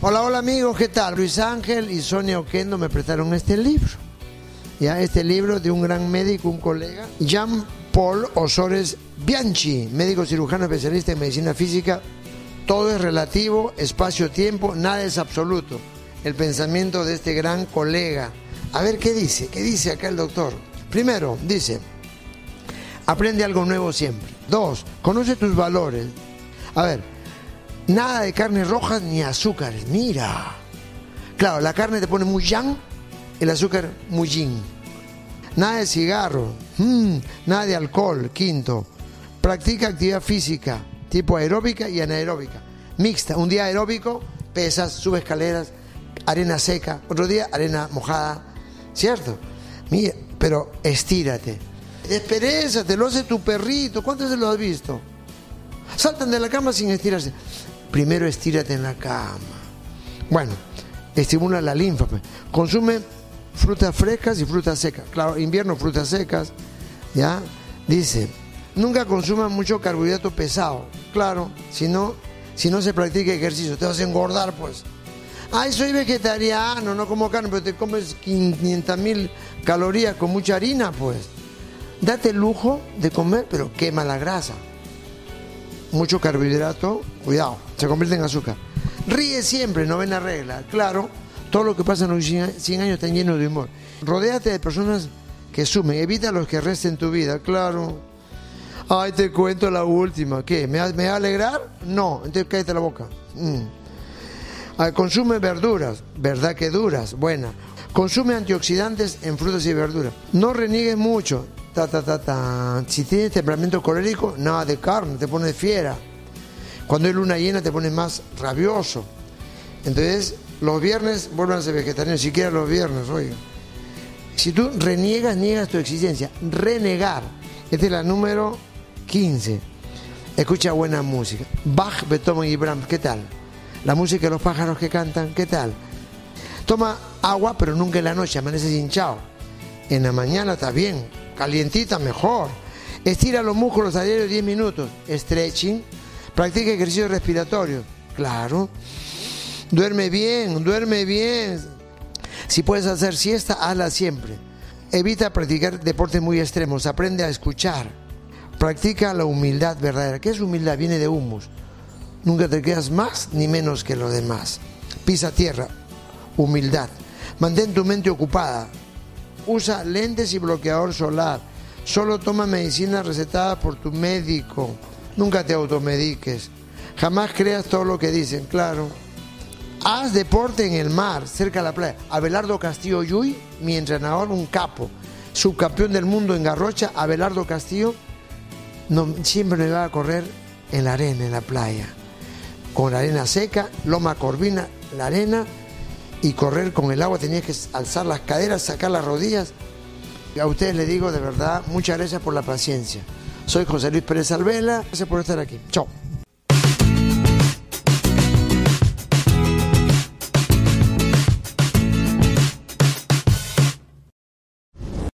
Hola, hola amigos, ¿qué tal? Luis Ángel y Sonia Oquendo me prestaron este libro. Ya, este libro de un gran médico, un colega, Jean Paul Osores Bianchi, médico cirujano especialista en medicina física. Todo es relativo, espacio-tiempo, nada es absoluto. El pensamiento de este gran colega. A ver qué dice, qué dice acá el doctor. Primero, dice, aprende algo nuevo siempre. Dos, conoce tus valores. A ver, nada de carnes rojas ni azúcares. Mira. Claro, la carne te pone muy yang, el azúcar muy yin. Nada de cigarro, mm, nada de alcohol. Quinto, practica actividad física, tipo aeróbica y anaeróbica. Mixta, un día aeróbico, pesas, sube escaleras, arena seca, otro día arena mojada, ¿cierto? Mira, pero estírate. te lo hace tu perrito, ¿cuántas veces lo has visto? Saltan de la cama sin estirarse. Primero estírate en la cama. Bueno, estimula la linfa. Pues. Consume frutas frescas y frutas secas. Claro, invierno frutas secas, ¿ya? Dice, nunca consuma mucho carbohidrato pesado. Claro, si no, si no se practica ejercicio, te vas a engordar, pues. Ay, soy vegetariano, no como carne, pero te comes 500 mil calorías con mucha harina, pues. Date el lujo de comer, pero quema la grasa. Mucho carbohidrato, cuidado, se convierte en azúcar. Ríe siempre, novena regla. Claro, todo lo que pasa en los 100 años está lleno de humor. Rodéate de personas que sumen, evita los que resten tu vida, claro. Ay, te cuento la última. ¿Qué? ¿Me va, a alegrar? No, entonces cállate la boca. Mm. consume verduras, verdad que duras, buena. Consume antioxidantes en frutas y verduras. No reniegues mucho. Ta, ta, ta, ta. Si tienes temperamento colérico, nada de carne, te pones fiera. Cuando hay luna llena te pones más rabioso. Entonces, los viernes vuelvan a ser vegetarianos, siquiera los viernes, oiga. Si tú reniegas, niegas tu existencia. Renegar. Esta es la número 15. Escucha buena música. Bach, Beethoven y Brahms, ¿qué tal? La música de los pájaros que cantan, ¿qué tal? Toma agua, pero nunca en la noche, amaneces hinchado. En la mañana está bien, calientita mejor. Estira los músculos a diario 10 minutos. Stretching. Practica ejercicio respiratorio. Claro. Duerme bien, duerme bien. Si puedes hacer siesta, hazla siempre. Evita practicar deportes muy extremos. Aprende a escuchar. Practica la humildad verdadera. ¿Qué es humildad? Viene de humus. Nunca te quedas más ni menos que lo demás. Pisa tierra. Humildad. Mantén tu mente ocupada. Usa lentes y bloqueador solar. Solo toma medicina recetada por tu médico. Nunca te automediques. Jamás creas todo lo que dicen, claro. Haz deporte en el mar, cerca de la playa. Abelardo Castillo Yuy, mi entrenador, un capo. Subcampeón del mundo en Garrocha, Abelardo Castillo, no, siempre me iba a correr en la arena, en la playa. Con la arena seca, loma corvina, la arena, y correr con el agua. Tenía que alzar las caderas, sacar las rodillas. A ustedes les digo de verdad, muchas gracias por la paciencia. Soy José Luis Pérez Alvela. Gracias por estar aquí. Chao.